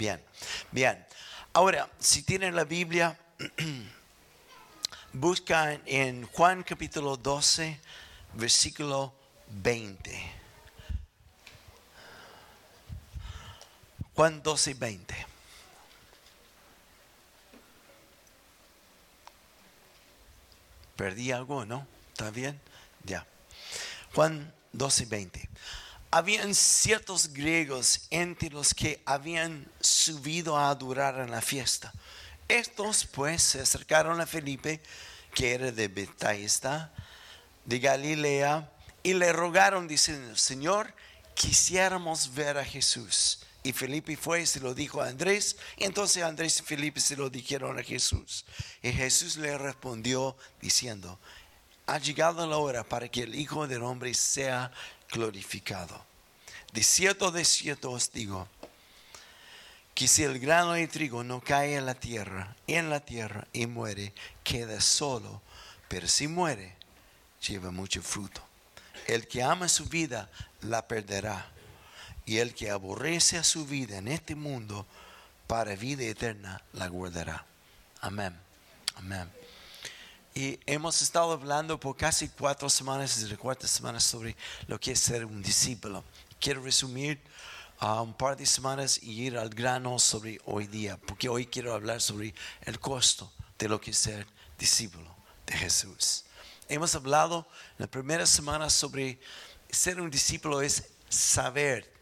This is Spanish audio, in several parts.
Bien, bien. Ahora, si tienen la Biblia, busca en Juan capítulo 12, versículo 20. Juan 12, 20. ¿Perdí algo, no? ¿Está bien? Ya. Juan 12, 20. Habían ciertos griegos entre los que habían subido a adorar en la fiesta. Estos pues se acercaron a Felipe, que era de Bethsaida, de Galilea, y le rogaron diciendo, Señor, quisiéramos ver a Jesús. Y Felipe fue y se lo dijo a Andrés. Y entonces Andrés y Felipe se lo dijeron a Jesús. Y Jesús le respondió diciendo, ha llegado la hora para que el Hijo del Hombre sea glorificado. De cierto, de cierto os digo, que si el grano de trigo no cae en la tierra, en la tierra y muere, queda solo. Pero si muere, lleva mucho fruto. El que ama su vida, la perderá y el que aborrece a su vida en este mundo, para vida eterna la guardará. Amén. Amén. Y hemos estado hablando por casi cuatro semanas, desde cuatro semanas, sobre lo que es ser un discípulo. Quiero resumir uh, un par de semanas y ir al grano sobre hoy día, porque hoy quiero hablar sobre el costo de lo que es ser discípulo de Jesús. Hemos hablado en la primera semana sobre ser un discípulo es saber,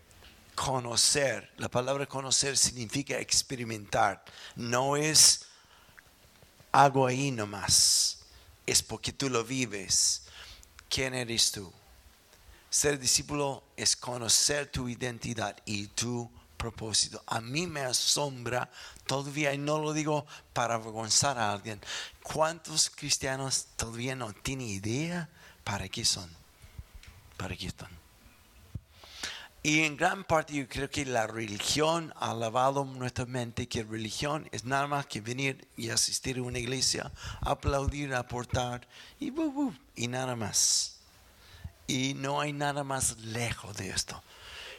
conocer. La palabra conocer significa experimentar. No es algo ahí nomás. Es porque tú lo vives. ¿Quién eres tú? Ser discípulo es conocer tu identidad y tu propósito. A mí me asombra todavía, y no lo digo para avergonzar a alguien, ¿cuántos cristianos todavía no tienen idea para qué son? ¿Para qué están? Y en gran parte yo creo que la religión ha lavado nuestra mente, que religión es nada más que venir y asistir a una iglesia, aplaudir, aportar y, y nada más. Y no hay nada más lejos de esto.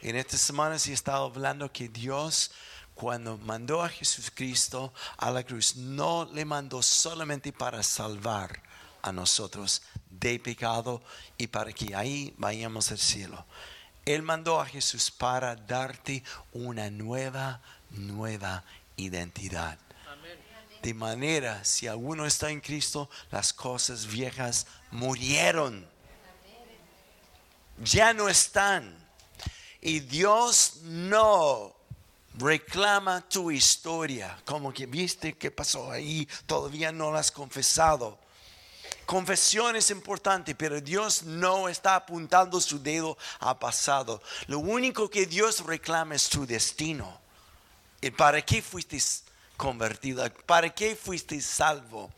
En estas semanas he estado hablando que Dios cuando mandó a Jesucristo a la cruz, no le mandó solamente para salvar a nosotros de pecado y para que ahí vayamos al cielo él mandó a Jesús para darte una nueva, nueva identidad. De manera, si alguno está en Cristo, las cosas viejas murieron. Ya no están. Y Dios no reclama tu historia. Como que viste qué pasó ahí, todavía no lo has confesado. Confesión es importante, pero Dios no está apuntando su dedo a pasado. Lo único que Dios reclama es tu destino. ¿Y para qué fuiste convertido? ¿Para qué fuiste salvo?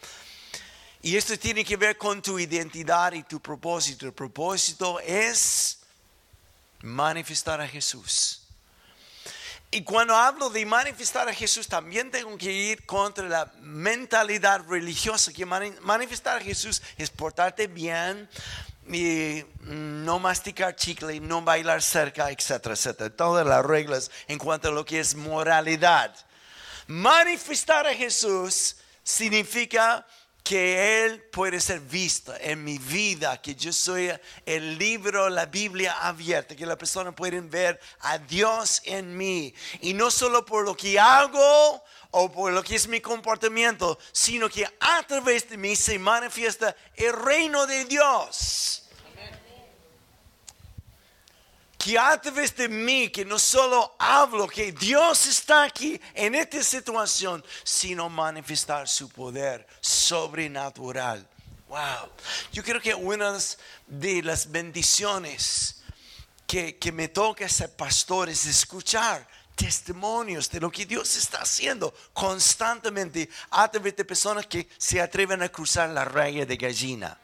Y esto tiene que ver con tu identidad y tu propósito. El propósito es manifestar a Jesús. Y cuando hablo de manifestar a Jesús, también tengo que ir contra la mentalidad religiosa, que manifestar a Jesús es portarte bien, y no masticar chicle, no bailar cerca, etcétera, etcétera. Todas las reglas en cuanto a lo que es moralidad. Manifestar a Jesús significa que Él puede ser visto en mi vida, que yo soy el libro, la Biblia abierta, que la persona puede ver a Dios en mí. Y no solo por lo que hago o por lo que es mi comportamiento, sino que a través de mí se manifiesta el reino de Dios que a través de mí, que no solo hablo, que Dios está aquí en esta situación, sino manifestar su poder sobrenatural. Wow. Yo creo que una de las bendiciones que, que me toca ser pastor es escuchar testimonios de lo que Dios está haciendo constantemente a través de personas que se atreven a cruzar la raya de gallina.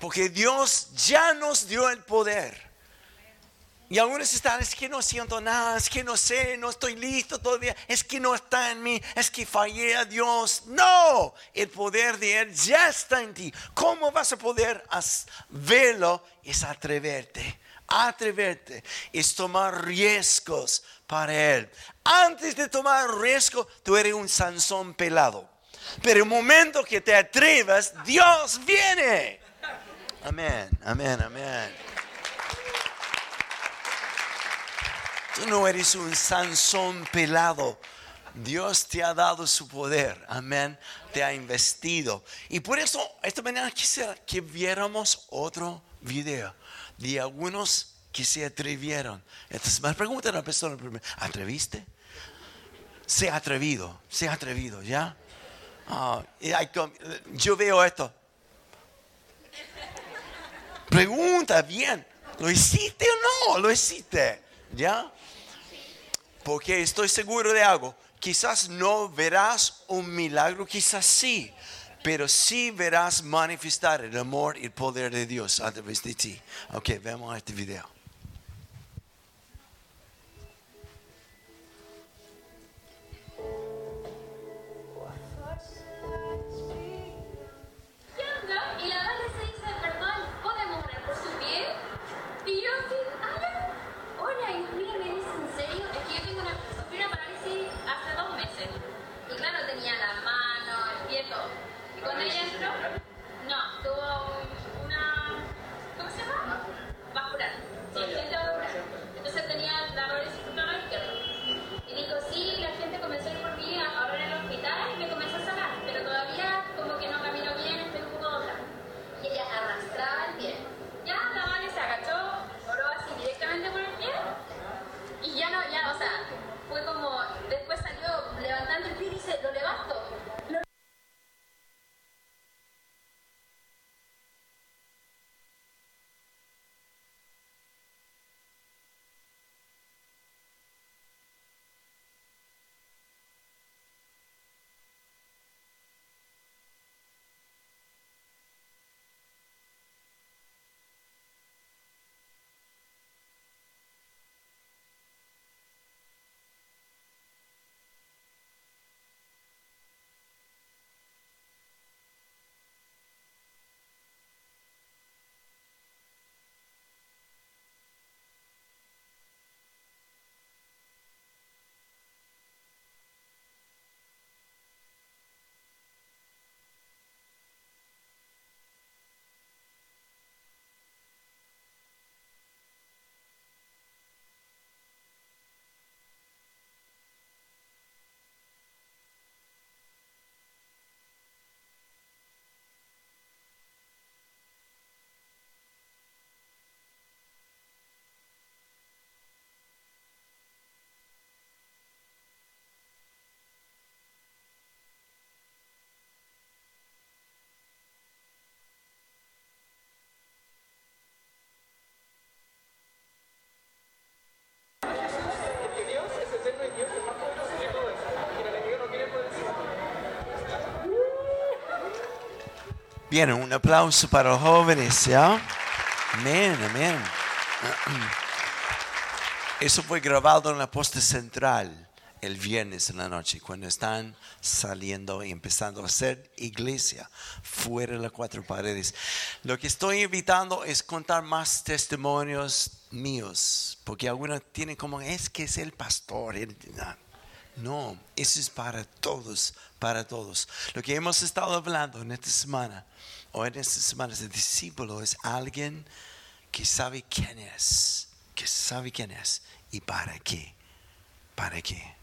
Porque Dios ya nos dio el poder. Y algunos están, es que no siento nada, es que no sé, no estoy listo todavía, es que no está en mí, es que fallé a Dios. No, el poder de Él ya está en ti. ¿Cómo vas a poder verlo? Es atreverte atreverte, es tomar riesgos para Él. Antes de tomar riesgo, tú eres un Sansón pelado. Pero el momento que te atrevas, Dios viene. Amén, amén, amén. Tú no eres un Sansón pelado. Dios te ha dado su poder, amén, te ha investido. Y por eso esta mañana quisiera que viéramos otro video de algunos que se atrevieron. Entonces me pregunta a la persona, ¿atreviste? Se ha atrevido, se ha atrevido, ¿ya? Ah, yo veo esto. Pregunta bien, ¿lo hiciste o no? ¿Lo hiciste? ¿Ya? Porque estoy seguro de algo Quizás no verás un milagro, quizás sí, pero sí verás manifestar el amor y el poder de Dios a través de ti. Ok, vemos este video. Bien, un aplauso para los jóvenes, ¿ya? Amén, amén. Eso fue grabado en la posta central el viernes en la noche, cuando están saliendo y empezando a hacer iglesia fuera de las cuatro paredes. Lo que estoy invitando es contar más testimonios míos, porque algunos tienen como, es que es el pastor. Eso es para todos, para todos. Lo que hemos estado hablando en esta semana o en estas semanas, el discípulo es alguien que sabe quién es, que sabe quién es y para qué, para qué.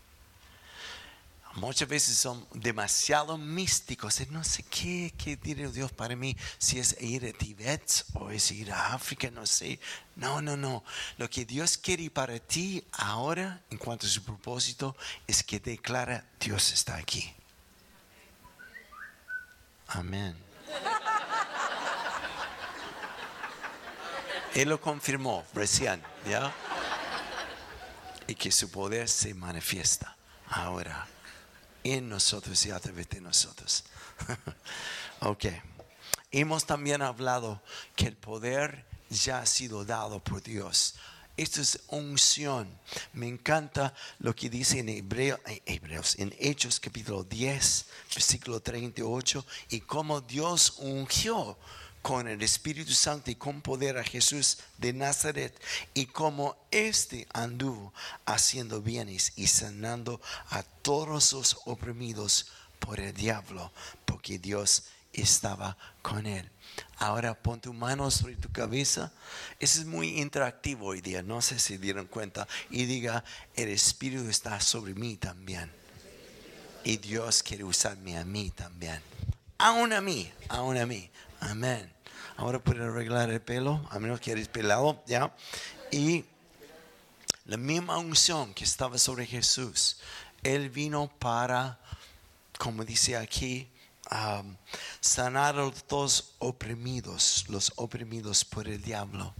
Muchas veces son demasiado místicos. No sé qué, qué Dios para mí. Si es ir a Tibet o es ir a África, no sé. No, no, no. Lo que Dios quiere para ti ahora, en cuanto a su propósito, es que declara, Dios está aquí. Amén. Él lo confirmó recién, ¿ya? Y que su poder se manifiesta ahora en nosotros y a través de nosotros. ok. Hemos también hablado que el poder ya ha sido dado por Dios. Esto es unción. Me encanta lo que dice en Hebreos, en Hechos capítulo 10, versículo 38, y cómo Dios ungió con el Espíritu Santo y con poder a Jesús de Nazaret y como éste anduvo haciendo bienes y sanando a todos los oprimidos por el diablo, porque Dios estaba con él. Ahora pon tu mano sobre tu cabeza. Eso es muy interactivo hoy día. No sé si dieron cuenta. Y diga, el Espíritu está sobre mí también. Y Dios quiere usarme a mí también. Aún a mí, aún a mí. Amén. Ahora puede arreglar el pelo, a menos que eres pelado, ¿ya? Y la misma unción que estaba sobre Jesús, Él vino para, como dice aquí, sanar a los oprimidos, los oprimidos por el diablo.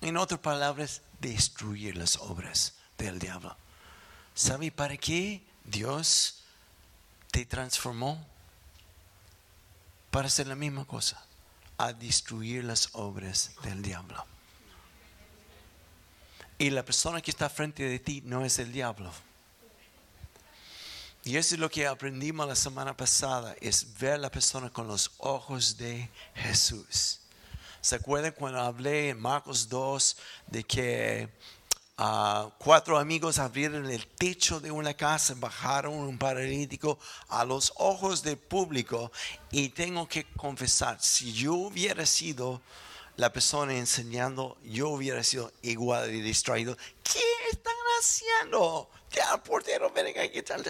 En otras palabras, destruir las obras del diablo. ¿Sabe para qué Dios te transformó? Para hacer la misma cosa, a destruir las obras del diablo. Y la persona que está frente de ti no es el diablo y eso es lo que aprendimos la semana pasada, es ver la persona con los ojos de Jesús. ¿Se acuerdan cuando hablé en Marcos 2 de que ah, cuatro amigos abrieron el techo de una casa, bajaron un paralítico a los ojos del público? Y tengo que confesar, si yo hubiera sido la persona enseñando, yo hubiera sido igual de distraído. ¿Qué están haciendo? Ya, portero, ven aquí, tal,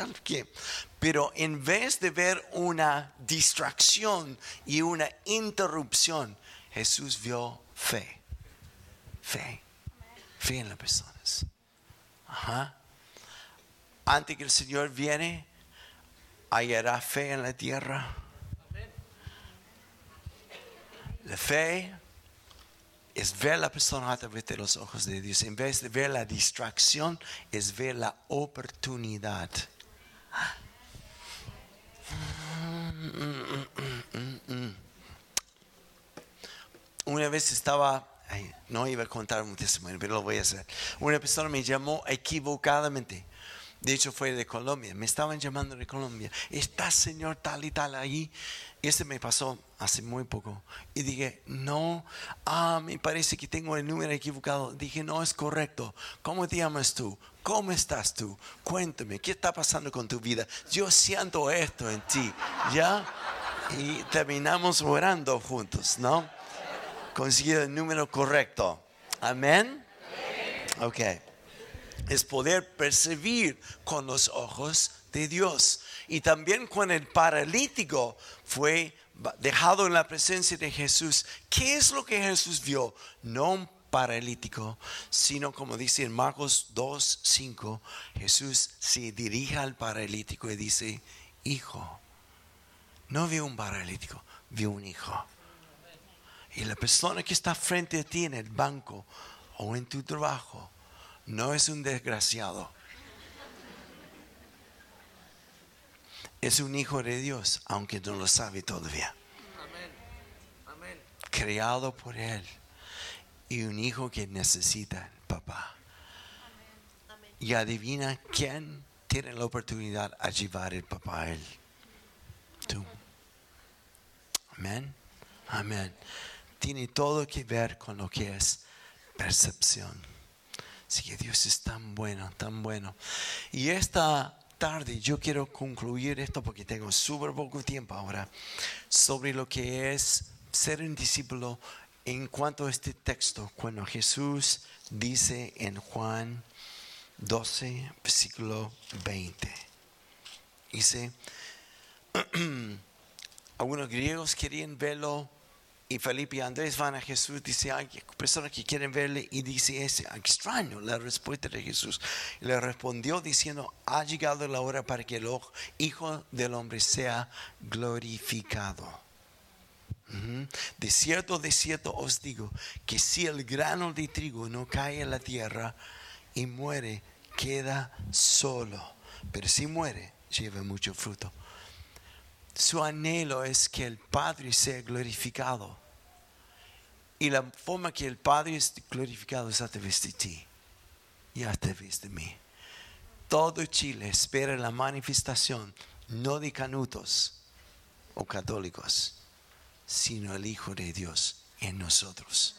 Pero en vez de ver una distracción y una interrupción, Jesús vio fe. Fe. En las personas. Ajá. Antes que el Señor viene, hallará fe en la tierra. La fe es ver la persona a través de los ojos de Dios. En vez de ver la distracción, es ver la oportunidad. Una vez estaba, no iba a contar un testimonio, pero lo voy a hacer. Una persona me llamó equivocadamente. De hecho, fue de Colombia. Me estaban llamando de Colombia. Está señor tal y tal ahí. Y este me pasó hace muy poco. Y dije, no, ah, me parece que tengo el número equivocado. Dije, no es correcto. ¿Cómo te llamas tú? ¿Cómo estás tú? Cuéntame, ¿qué está pasando con tu vida? Yo siento esto en ti, ¿ya? Y terminamos orando juntos, ¿no? Conseguí el número correcto. Amén. Ok. Es poder percibir con los ojos de Dios. Y también cuando el paralítico fue dejado en la presencia de Jesús, ¿qué es lo que Jesús vio? No un paralítico, sino como dice en Marcos 2, 5, Jesús se dirige al paralítico y dice, hijo, no vio un paralítico, vio un hijo. Y la persona que está frente a ti en el banco o en tu trabajo no es un desgraciado es un hijo de Dios, aunque no lo sabe todavía. Amén. Creado por Él. Y un hijo que necesita papá. Y adivina quién tiene la oportunidad de llevar el papá a Él. Tú. Amén. Amén. Tiene todo que ver con lo que es percepción. Así que Dios es tan bueno, tan bueno. Y esta tarde yo quiero concluir esto porque tengo súper poco tiempo ahora sobre lo que es ser un discípulo en cuanto a este texto cuando Jesús dice en Juan 12 versículo 20 dice algunos griegos querían verlo y Felipe y Andrés van a Jesús, dice, hay personas que quieren verle y dice, es extraño la respuesta de Jesús. Le respondió diciendo, ha llegado la hora para que el Hijo del Hombre sea glorificado. De cierto, de cierto os digo, que si el grano de trigo no cae en la tierra y muere, queda solo. Pero si muere, lleva mucho fruto. Su anhelo es que el Padre sea glorificado. Y la forma que el Padre es glorificado es a través de ti y a través de mí. Todo Chile espera la manifestación, no de canutos o católicos, sino el Hijo de Dios en nosotros.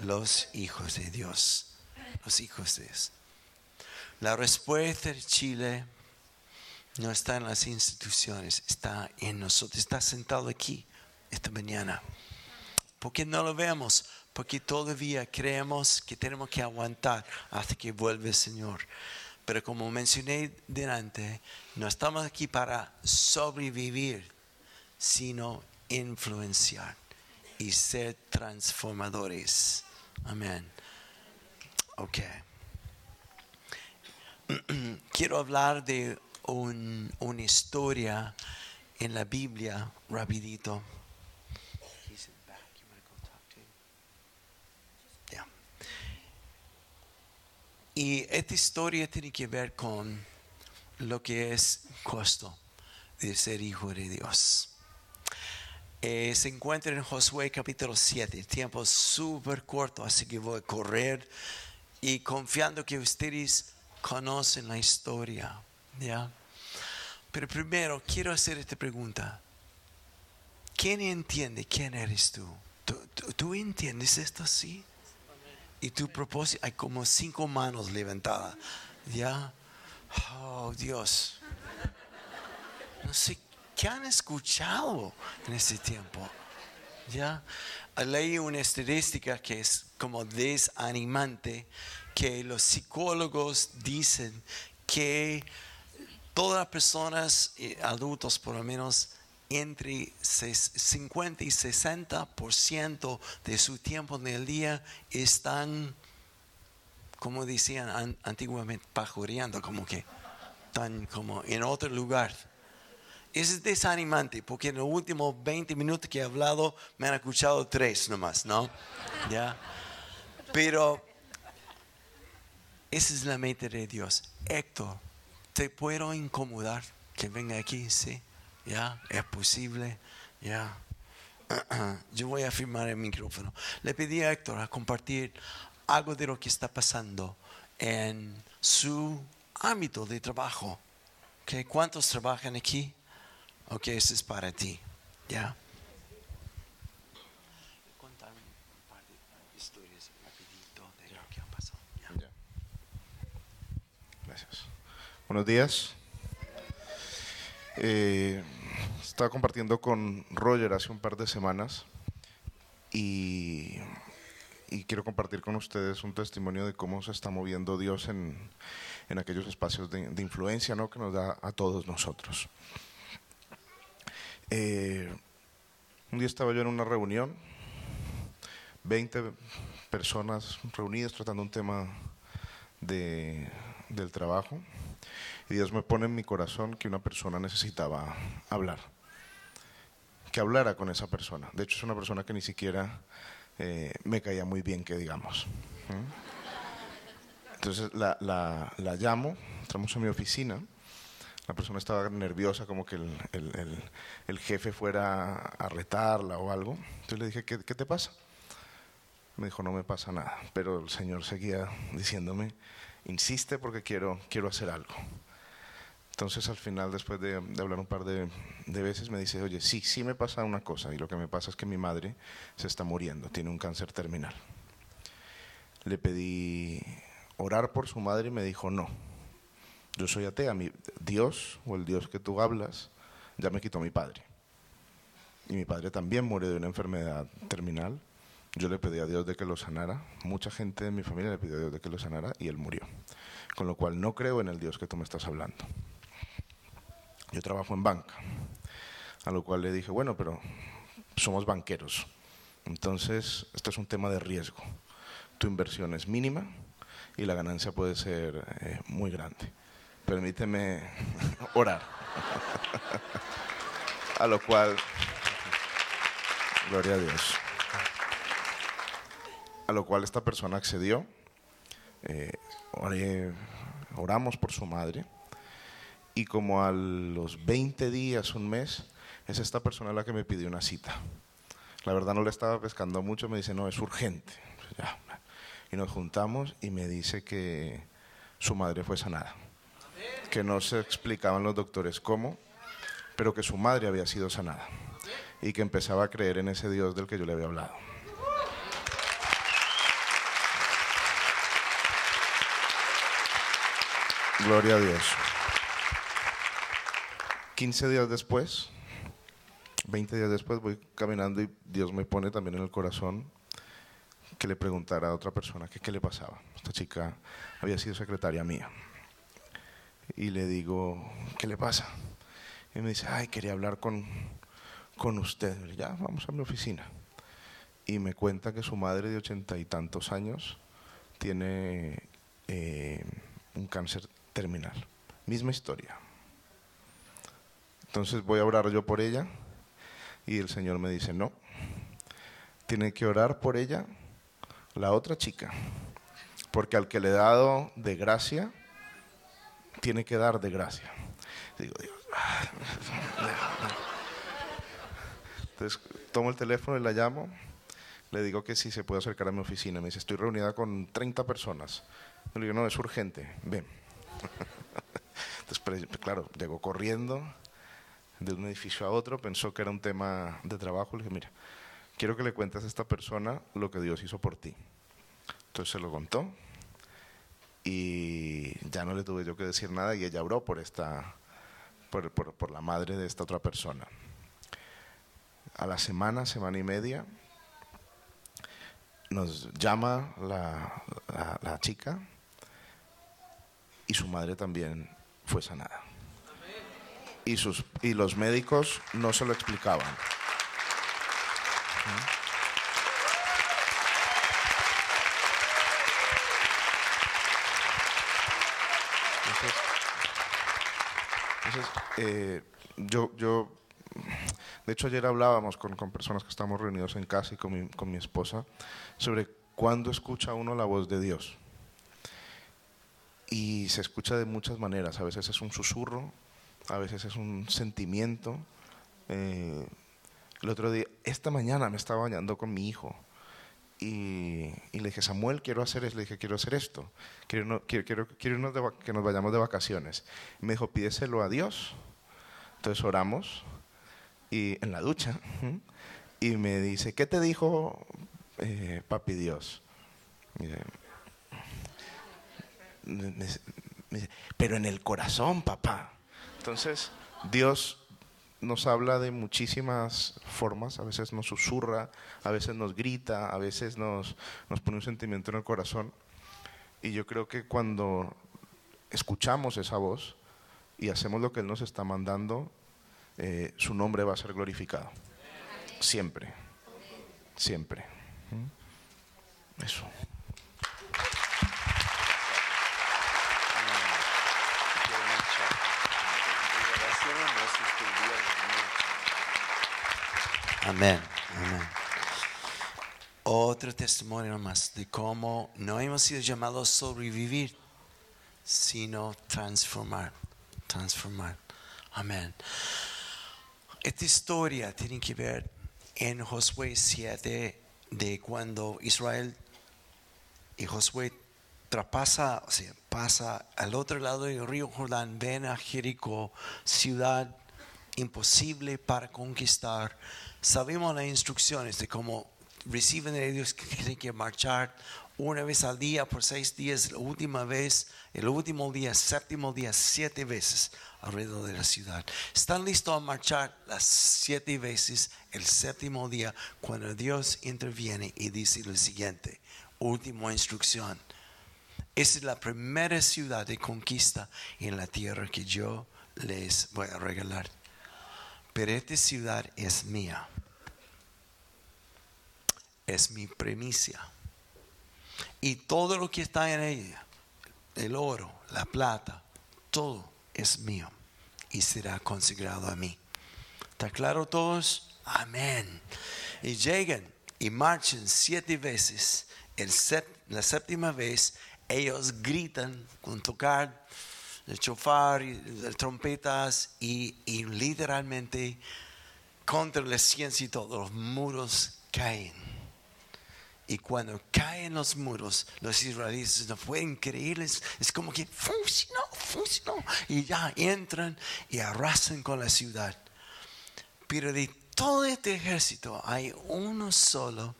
Los hijos de Dios. Los hijos de Dios. La respuesta de Chile no está en las instituciones, está en nosotros, está sentado aquí esta mañana. Porque no lo vemos, porque todavía creemos que tenemos que aguantar hasta que vuelva el Señor. Pero como mencioné delante, no estamos aquí para sobrevivir, sino influenciar y ser transformadores. Amén. Ok. Quiero hablar de una historia en la Biblia, rapidito. Y esta historia tiene que ver con lo que es costo de ser hijo de Dios. Eh, se encuentra en Josué capítulo 7, tiempo súper corto, así que voy a correr y confiando que ustedes conocen la historia. ¿ya? Pero primero quiero hacer esta pregunta. ¿Quién entiende quién eres tú? ¿Tú, tú entiendes esto así? Y tu propósito, hay como cinco manos levantadas. ¿Ya? Oh, Dios. No sé qué han escuchado en este tiempo. ¿Ya? Leí una estadística que es como desanimante, que los psicólogos dicen que todas las personas, eh, adultos por lo menos, entre 50 y 60% de su tiempo en el día están, como decían antiguamente, pajoreando, como que están como en otro lugar. Es desanimante porque en los últimos 20 minutos que he hablado me han escuchado tres nomás, ¿no? ¿Ya? Pero esa es la mente de Dios. Héctor, ¿te puedo incomodar que venga aquí? Sí. ¿Ya? ¿Es posible? ¿Ya? Yo voy a firmar el micrófono. Le pedí a Héctor a compartir algo de lo que está pasando en su ámbito de trabajo. ¿Okay? ¿Cuántos trabajan aquí? Ok, eso es para ti. ¿Ya? Contar un par de historias rapidito de lo que pasado. Gracias. Buenos días. Eh, estaba compartiendo con Roger hace un par de semanas y, quiero compartir con ustedes un testimonio de cómo se está moviendo Dios en, aquellos espacios de, influencia ¿no? que nos da a todos nosotros. Eh, un día estaba yo en una reunión, 20 personas reunidas tratando un tema de, del trabajo, y Dios me pone en mi corazón que una persona necesitaba hablar que hablara con esa persona. De hecho, es una persona que ni siquiera eh, me caía muy bien, que digamos. Entonces la, la, llamo, entramos a mi oficina. La persona estaba nerviosa, como que el, el, el, jefe fuera a retarla o algo. Entonces le dije, ¿qué, ¿qué te pasa? Me dijo, no me pasa nada. Pero el Señor seguía diciéndome, insiste porque quiero, quiero hacer algo. Entonces al final, después de, hablar un par de, veces, me dice, oye, sí, sí me pasa una cosa, y lo que me pasa es que mi madre se está muriendo, tiene un cáncer terminal. Le pedí orar por su madre y me dijo, no, yo soy atea, mi Dios o el Dios que tú hablas ya me quitó mi padre. Y mi padre también muere de una enfermedad terminal. Yo le pedí a Dios de que lo sanara. Mucha gente de mi familia le pidió a Dios de que lo sanara y él murió. Con lo cual no creo en el Dios que tú me estás hablando. Yo trabajo en banca. A lo cual le dije, bueno, pero somos banqueros. Entonces, esto es un tema de riesgo. Tu inversión es mínima y la ganancia puede ser eh, muy grande. Permíteme orar. a lo cual, gloria a Dios. A lo cual esta persona accedió. Eh, oramos por su madre y como a los 20 días, un mes, es esta persona la que me pidió una cita. La verdad no le estaba pescando mucho, me dice, no, es urgente. Y nos juntamos y me dice que su madre fue sanada. Que no se explicaban los doctores cómo, pero que su madre había sido sanada. y que empezaba a creer en ese Dios del que yo le había hablado. Gloria a Dios. 15 días después, 20 días después voy caminando y Dios me pone también en el corazón que le preguntara a otra persona qué le pasaba. Esta chica había sido secretaria mía. Y le digo, ¿qué le pasa? Y me dice, ay, quería hablar con, con usted. ya, vamos a mi oficina. Y me cuenta que su madre de ochenta y tantos años tiene eh, un cáncer terminal. Misma historia. Entonces voy a orar yo por ella y el Señor me dice, no, tiene que orar por ella la otra chica, porque al que le he dado de gracia, tiene que dar de gracia. Digo, Dios. Entonces tomo el teléfono y la llamo, le digo que sí se puede acercar a mi oficina. Me dice, estoy reunida con 30 personas. Le digo, no, es urgente, ven. Entonces, claro, llegó corriendo de un edificio a otro, pensó que era un tema de trabajo. Le dije, mira, quiero que le cuentes a esta persona lo que Dios hizo por ti. Entonces se lo contó y ya no le tuve yo que decir nada y ella oró por, esta, por, por, la madre de esta otra persona. A la semana, semana y media, nos llama la, la chica y su madre también fue sanada y, sus, y los médicos no se lo explicaban. Entonces, eh, yo, yo, de hecho ayer hablábamos con, con, personas que estamos reunidos en casa y con mi, con mi esposa sobre cuándo escucha uno la voz de Dios. Y se escucha de muchas maneras, a veces es un susurro, a veces es un sentimiento. Eh, el otro día, esta mañana me estaba bañando con mi hijo y, le dije, Samuel, quiero hacer esto, le dije, quiero hacer esto, quiero, quiero, quiero, que nos vayamos de vacaciones. me dijo, pídeselo a Dios. Entonces oramos y en la ducha y me dice, ¿qué te dijo eh, papi Dios? pero en el corazón, papá. Entonces, Dios nos habla de muchísimas formas, a veces nos susurra, a veces nos grita, a veces nos, nos pone un sentimiento en el corazón. Y yo creo que cuando escuchamos esa voz y hacemos lo que Él nos está mandando, eh, su nombre va a ser glorificado. Siempre, siempre. ¿Mm? Eso. Amén. Otro testimonio más de cómo no hemos sido llamados a sobrevivir, sino transformar. Transformar. Amén. Esta historia tiene que ver en Josué 7 de cuando Israel y Josué traspasa, o sea, pasa al otro lado del río Jordán, ven a Jericó, ciudad imposible para conquistar sabemos las instrucciones de cómo reciben de Dios que tienen que marchar una vez al día por seis días, la última vez, el último día, séptimo día, siete veces alrededor de la ciudad. Están listos a marchar las siete veces el séptimo día cuando Dios interviene y dice lo siguiente, última instrucción. Esa es la primera ciudad de conquista en la tierra que yo les voy a regalar pero esta ciudad es mía. Es mi premicia. Y todo lo que está en ella, el oro, la plata, todo es mío y será consagrado a mí. ¿Está claro todos? Amén. Y llegan y marchan siete veces. El la séptima vez ellos gritan con tocar el chofar, el trompetas y, literalmente contra la ciencia y todos los muros caen. Y cuando caen los muros, los israelitas no pueden creerles. Es como que funcionó, funcionó. Y ya entran y arrasan con la ciudad. Pero de todo este ejército hay uno solo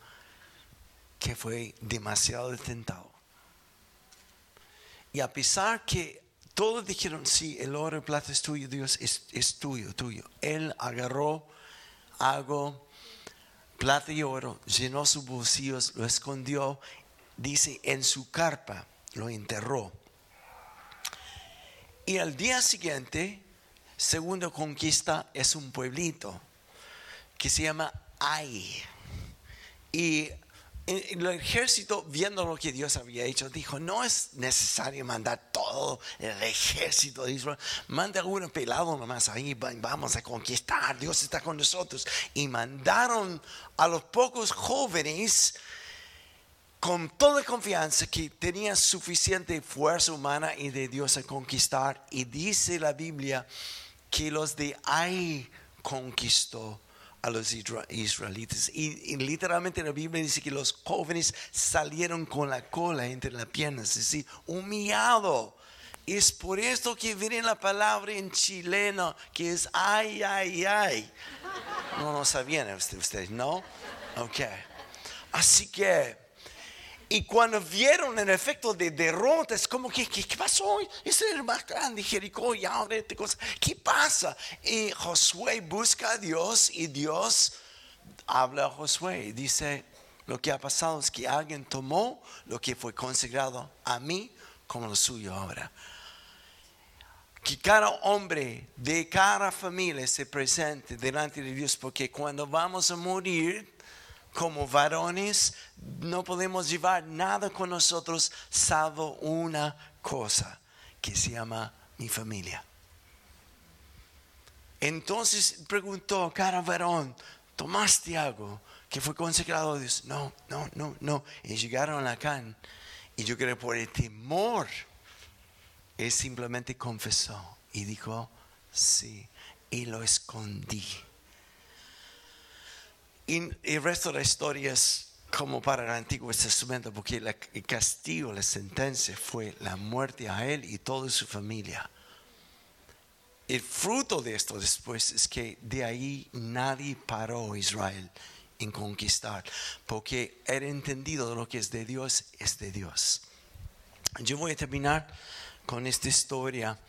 que fue demasiado tentado. Y a pesar que todos dijeron, sí, el oro y plata es tuyo, Dios es, es tuyo, tuyo. Él agarró algo, plata y oro, llenó sus bolsillos, lo escondió, dice, en su carpa, lo enterró. Y al día siguiente, segunda conquista es un pueblito que se llama Ai. Y el ejército, viendo lo que Dios había hecho, dijo, no es necesario mandar todo el ejército de Israel, manda uno pelado nomás ahí, vamos a conquistar, Dios está con nosotros. Y mandaron a los pocos jóvenes con toda confianza que tenían suficiente fuerza humana y de Dios a conquistar. Y dice la Biblia que los de Ai conquistó a los israelitas. Y, literalmente la Biblia dice que los jóvenes salieron con la cola entre las piernas, es decir, humillado. Es por esto que viene la palabra en chileno que es ay, ay, ay. No lo sabían ustedes, ¿no? Ok. Así que y cuando vieron el efecto de derrota, es como que, ¿qué, pasó? Ese es el más grande, Jericó, y ahora esta cosa. ¿Qué pasa? Y Josué busca a Dios y Dios habla a Josué y dice, lo que ha pasado es que alguien tomó lo que fue consagrado a mí como lo suyo ahora. Que cada hombre de cada familia se presente delante de Dios, porque cuando vamos a morir, como varones no podemos llevar nada con nosotros salvo una cosa que se llama mi familia. Entonces preguntó cada varón, ¿tomaste algo que fue consagrado a Dios? No, no, no, no. Y llegaron acá y yo creo por el temor, él simplemente confesó y dijo, sí, y lo escondí. Y el resto de la historia es como para el Antiguo Testamento, porque el castigo, la sentencia fue la muerte a él y toda su familia. El fruto de esto después es que de ahí nadie paró Israel en conquistar, porque era entendido lo que es de Dios es de Dios. Yo voy a terminar con esta historia.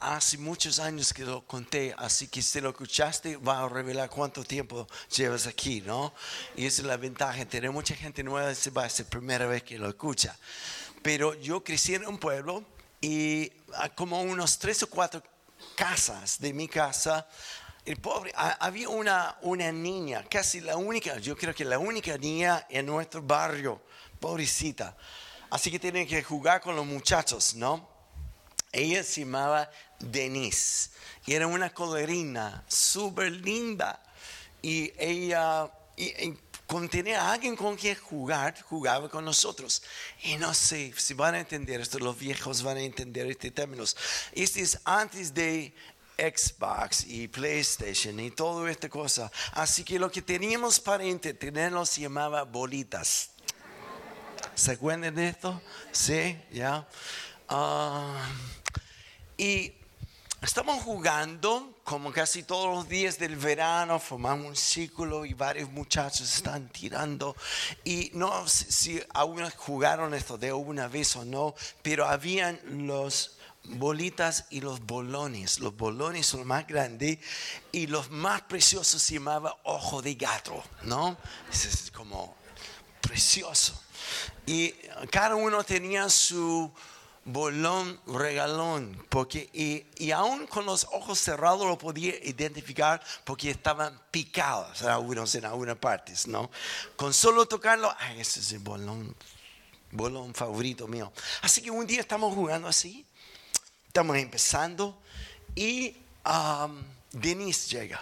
Hace muchos años que lo conté, así que si lo escuchaste va a revelar cuánto tiempo llevas aquí, ¿no? Y esa es la ventaja, tener mucha gente nueva, va a ser la primera vez que lo escucha. Pero yo crecí en un pueblo y como unos tres o cuatro casas de mi casa, el pobre, había una, una niña, casi la única, yo creo que la única niña en nuestro barrio, pobrecita. Así que tienen que jugar con los muchachos, ¿no? Ella se llamaba Denise y era una colerina súper linda. Y ella, y, tenía alguien con quien jugar, jugaba con nosotros. Y no sé si van a entender esto, los viejos van a entender este términos. Este es antes de Xbox y PlayStation y toda esta cosa. Así que lo que teníamos para entretenernos se llamaba bolitas. ¿Se acuerdan de esto? Sí, ya. Ah, y estamos jugando como casi todos los días del verano, formamos un círculo y varios muchachos están tirando. Y no sé si aún jugaron esto de una vez o no, pero habían los bolitas y los bolones. Los bolones son más grandes y los más preciosos se llamaba ojo de gato, ¿no? Es como precioso. Y cada uno tenía su bolón regalón, porque y, y, aún con los ojos cerrados lo podía identificar porque estaban picados algunos en algunas partes, ¿no? Con solo tocarlo, ay, ese es el bolón, bolón favorito mío. Así que un día estamos jugando así, estamos empezando y um, Denise llega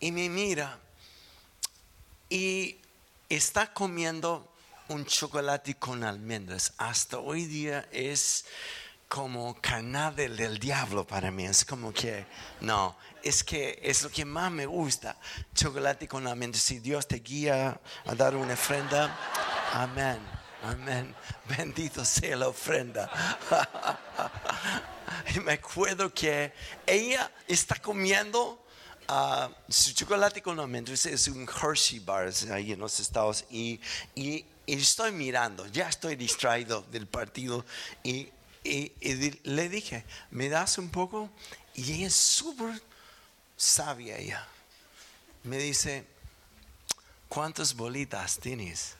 y me mira y está comiendo un chocolate con almendras. Hasta hoy día es como canal del diablo para mí. Es como que, no, es que es lo que más me gusta. Chocolate con almendras. Si Dios te guía a dar una ofrenda, amén, amén. Bendito sea la ofrenda. y me acuerdo que ella está comiendo ah, su chocolate con almendras es un Hershey bar ahí en los estados y, y, estoy mirando, ya estoy distraído del partido y, le dije, ¿me das un poco? Y ella es súper sabia ella. Me dice, ¿cuántas bolitas tienes?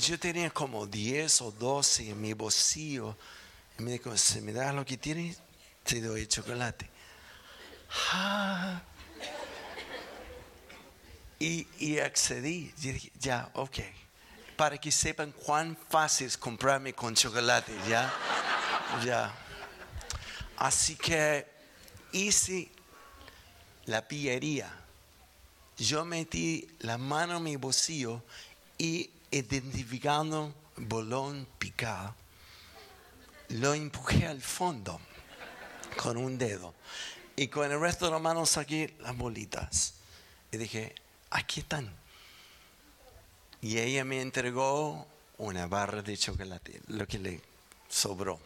Yo tenía como 10 o 12 en mi bolsillo. Y me dijo, si me das lo que tienes, te doy chocolate. Ah. Y, y accedí. Y dije, ya, ok. Para que sepan cuán fácil es comprarme con chocolate, ya. Ya. Así que hice la pillería. Yo metí la mano en mi bolsillo y identificando bolón picado, lo empujé al fondo con un dedo y con el resto de la mano saqué las bolitas y dije, aquí están. Y ella me entregó una barra de chocolate, lo que le sobró.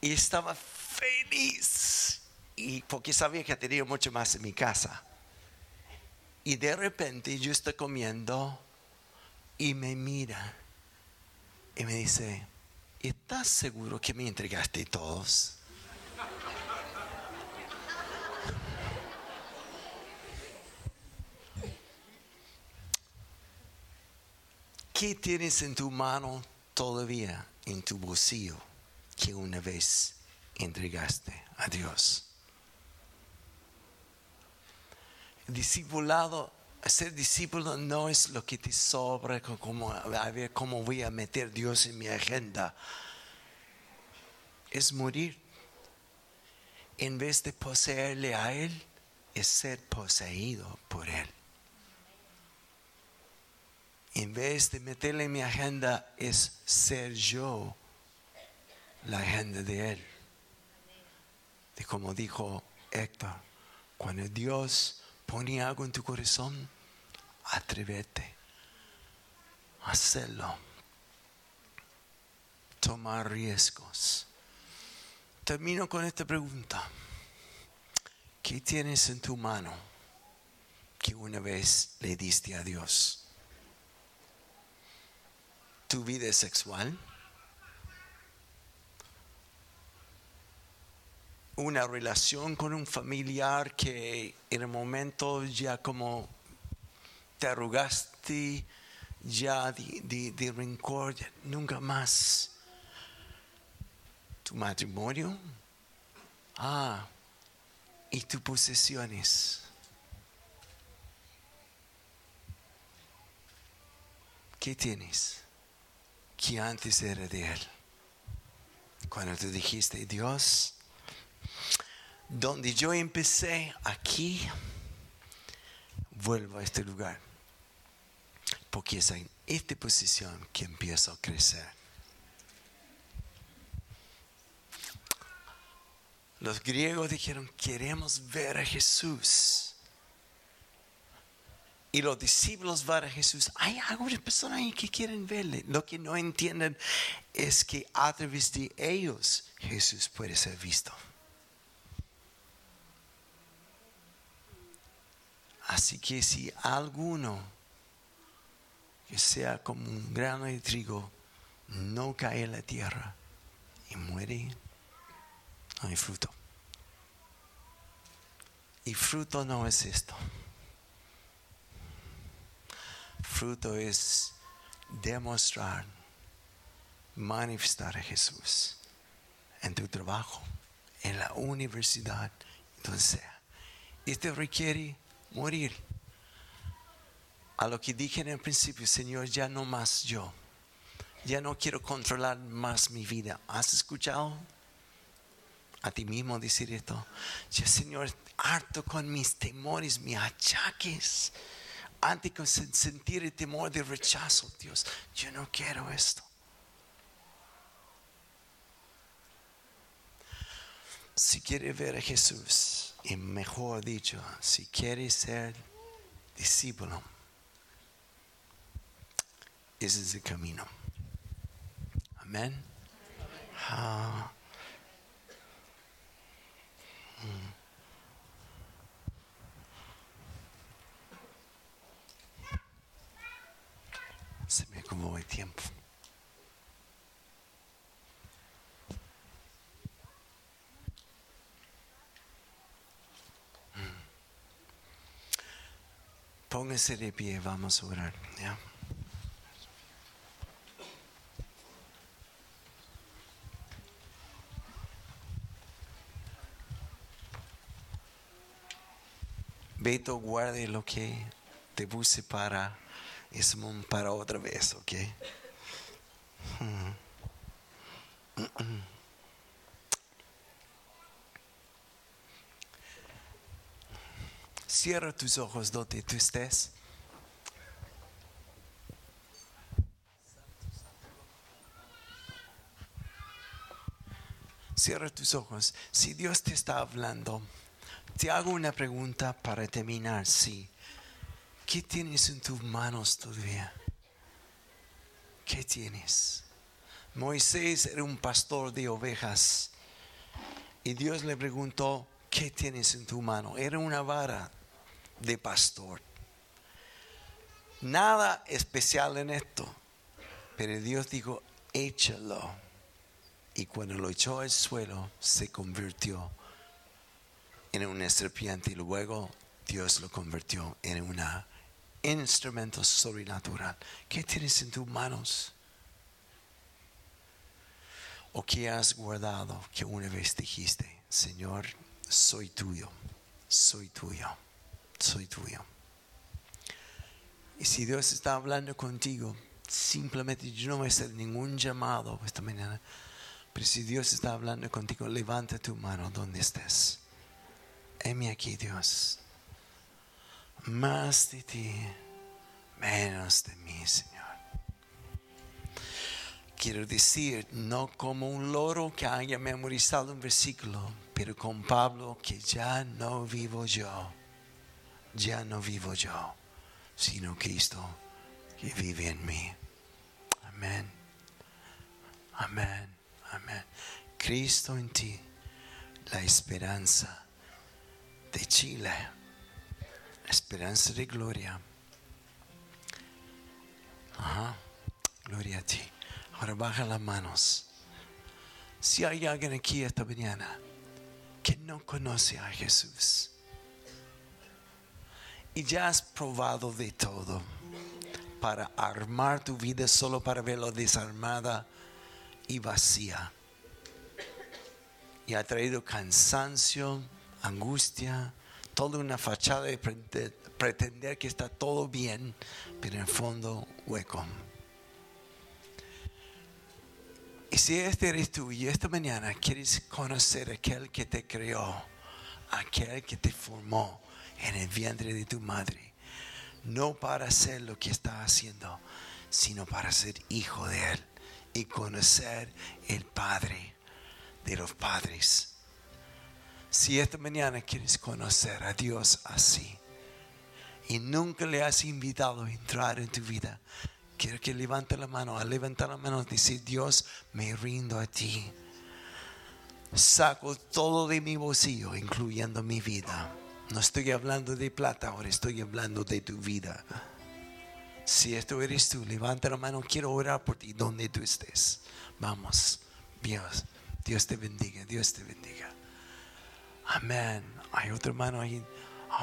Y estaba feliz. Y porque sabía que tenía mucho más en mi casa. Y de repente yo estoy comiendo y me mira y me dice, ¿estás seguro que me entregaste todos? ¿Qué tienes en tu mano todavía en tu bolsillo que una vez entregaste a Dios? Discipulado, ser discípulo no es lo que te sobra, como, a ver cómo voy a meter Dios en mi agenda. Es morir. En vez de poseerle a Él, es ser poseído por Él. En vez de meterle en mi agenda, es ser yo la agenda de Él. De como dijo Héctor, cuando Dios pone algo en tu corazón, atrévete a hacerlo. Tomar riesgos. Termino con esta pregunta. ¿Qué tienes en tu mano que una vez le diste a Dios? ¿Tu vida sexual? una relación con un familiar que en el momento ya como te arrugaste ya de, de- de rencor, nunca más. Tu matrimonio, ah, y tus posesiones. ¿Qué tienes que antes era de Él? Cuando tú dijiste, Dios, donde yo empecé aquí, vuelvo a este lugar. Porque es en esta posición que empiezo a crecer. Los griegos dijeron, queremos ver a Jesús. Y los discípulos van a Jesús. Hay algunas personas ahí que quieren verle. Lo que no entienden es que a través de ellos Jesús puede ser visto. Así que si alguno que sea como un grano de trigo no cae en la tierra y muere, no hay fruto. Y fruto no es esto. Fruto es demostrar, manifestar a Jesús en tu trabajo, en la universidad, donde sea. Esto requiere morir. A lo que dije en el principio, Señor, ya no más yo. Ya no quiero controlar más mi vida. ¿Has escuchado a ti mismo decir esto? Ya, Señor, harto con mis temores, mis achaques. Antes sen- sentir el temor de rechazo, Dios, yo no quiero esto. Si quiere ver a Jesús, y mejor dicho, si quiere ser discípulo, ese es el camino. Amén. Ah. Se me acabó el tiempo. Póngase de pie, vamos a orar. ¿ya? Beto, guarde lo que te puse para es para otra vez, ¿ok? Cierra tus ojos donde tú estés. Cierra tus ojos. Si Dios te está hablando, te hago una pregunta para terminar. Sí. ¿Qué tienes en tus manos todavía? ¿Qué tienes? Moisés era un pastor de ovejas y Dios le preguntó, ¿qué tienes en tu mano? Era una vara de pastor. Nada especial en esto, pero Dios dijo, échalo. Y cuando lo echó al suelo, se convirtió en una serpiente y luego Dios lo convirtió en una instrumento sobrenatural. ¿Qué tienes en tus manos? ¿O qué has guardado que una vez dijiste, Señor, soy tuyo, soy tuyo, soy tuyo? Y si Dios está hablando contigo, simplemente yo no voy a hacer ningún llamado esta mañana, pero si Dios está hablando contigo, levanta tu mano donde estés. Heme aquí, Dios más de ti, menos de mí, Señor. Quiero decir, no como un loro que haya memorizado un versículo, pero con Pablo que ya no vivo yo, ya no vivo yo, sino Cristo que vive en mí. Amén. Amén. Amén. Cristo en ti, la esperanza de Chile esperanza de gloria. Gloria a ti. Ahora baja las manos. Si hay alguien aquí esta mañana que no conoce a Jesús y ya has probado de todo para armar tu vida solo para verlo desarmada y vacía. Y ha traído cansancio, angustia, toda una fachada de pretender que está todo bien, pero en el fondo hueco. Y si este eres tú y esta mañana quieres conocer aquel que te creó, aquel que te formó en el vientre de tu madre, no para hacer lo que está haciendo, sino para ser hijo de Él y conocer el Padre de los padres si esta mañana quieres conocer a Dios así y nunca le has invitado a entrar en tu vida, quiero que levante la mano. Al levantar la mano, dice: Dios, me rindo a ti. Saco todo de mi bolsillo, incluyendo mi vida. No estoy hablando de plata, ahora estoy hablando de tu vida. Si esto eres tú, levanta la mano. Quiero orar por ti donde tú estés. Vamos, Dios, Dios te bendiga, Dios te bendiga. Amén. Hay otro hermano ahí,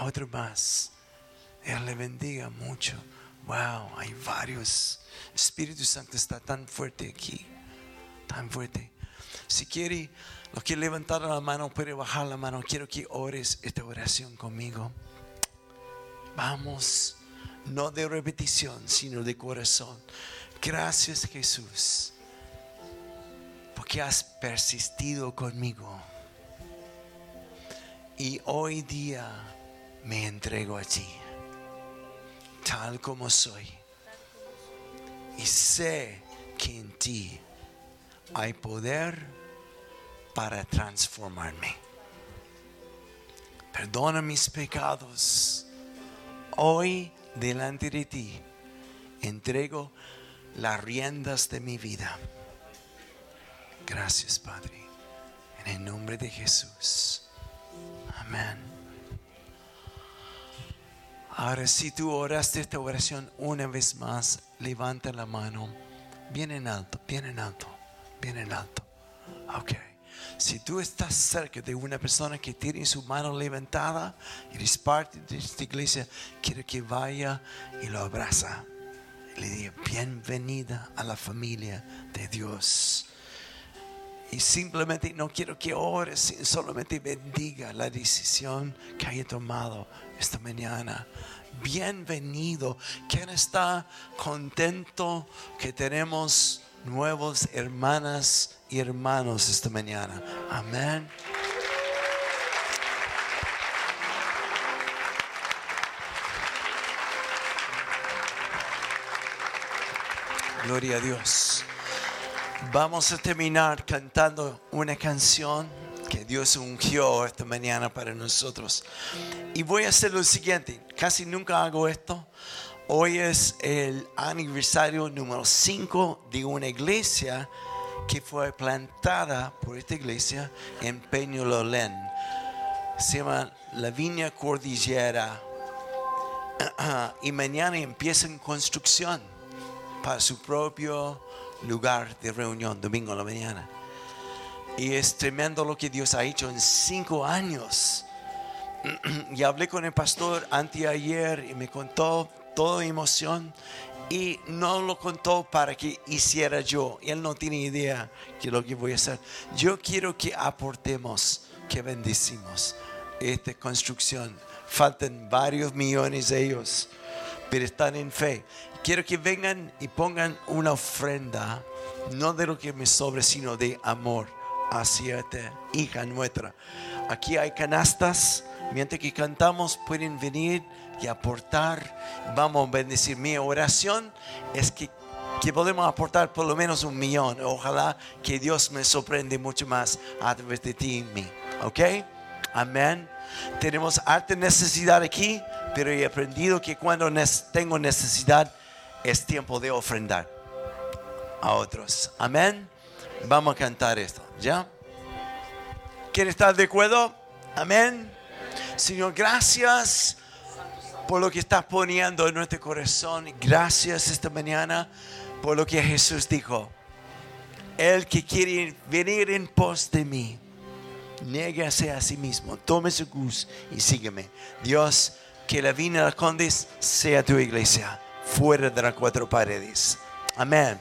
otro más. Él le bendiga mucho. Wow, hay varios. Espíritu Santo está tan fuerte aquí, tan fuerte. Si quiere, lo quiere levantar la mano, puede bajar la mano. Quiero que ores esta oración conmigo. Vamos, no de repetición, sino de corazón. Gracias Jesús, porque has persistido conmigo y hoy día me entrego a ti, tal como soy. Y sé que en ti hay poder para transformarme. Perdona mis pecados. Hoy delante de ti entrego las riendas de mi vida. Gracias, Padre. En el nombre de Jesús. Amén. Ahora, si tú oraste esta oración una vez más, levanta la mano. Bien en alto, bien en alto, bien en alto. Ok. Si tú estás cerca de una persona que tiene su mano levantada eres parte de esta iglesia, quiero que vaya y lo abraza. Le diga, bienvenida a la familia de Dios. Y simplemente no quiero que ores, solamente bendiga la decisión que haya tomado esta mañana. Bienvenido. ¿Quién está contento que tenemos nuevos hermanas y hermanos esta mañana? Amén. Gloria a Dios. Vamos a terminar cantando una canción que Dios ungió esta mañana para nosotros. Y voy a hacer lo siguiente, casi nunca hago esto. Hoy es el aniversario número 5 de una iglesia que fue plantada por esta iglesia en Peñololén. Se llama La Viña Cordillera. Y mañana empiezan construcción para su propio lugar de reunión, domingo a la mañana. Y es tremendo lo que Dios ha hecho en cinco años. y hablé con el pastor anteayer y me contó toda emoción y no lo contó para que hiciera yo. Él no tiene idea de lo que voy a hacer. Yo quiero que aportemos, que bendecimos esta construcción. Faltan varios millones de ellos, pero están en fe. Quiero que vengan y pongan una ofrenda, no de lo que me sobre, sino de amor hacia esta hija nuestra. Aquí hay canastas. Mientras que cantamos, pueden venir aportar. Vamos a bendecir. Mi oración es que, que podemos aportar por lo menos un millón. Ojalá que Dios me sorprende mucho más a través de ti y mí. ¿Ok? Amén. Tenemos alta necesidad aquí, pero he aprendido que cuando tengo necesidad es tiempo de ofrendar a otros. Amén. Vamos a cantar esto, ¿ya? ¿Quién está de acuerdo? Amén. Señor, gracias por lo que estás poniendo en nuestro corazón. Gracias esta mañana por lo que Jesús dijo. El que quiere venir en pos de mí, niégase a sí mismo, tome su cruz y sígueme. Dios, que la Vina de Condes sea tu iglesia, fuera de las cuatro paredes. Amén.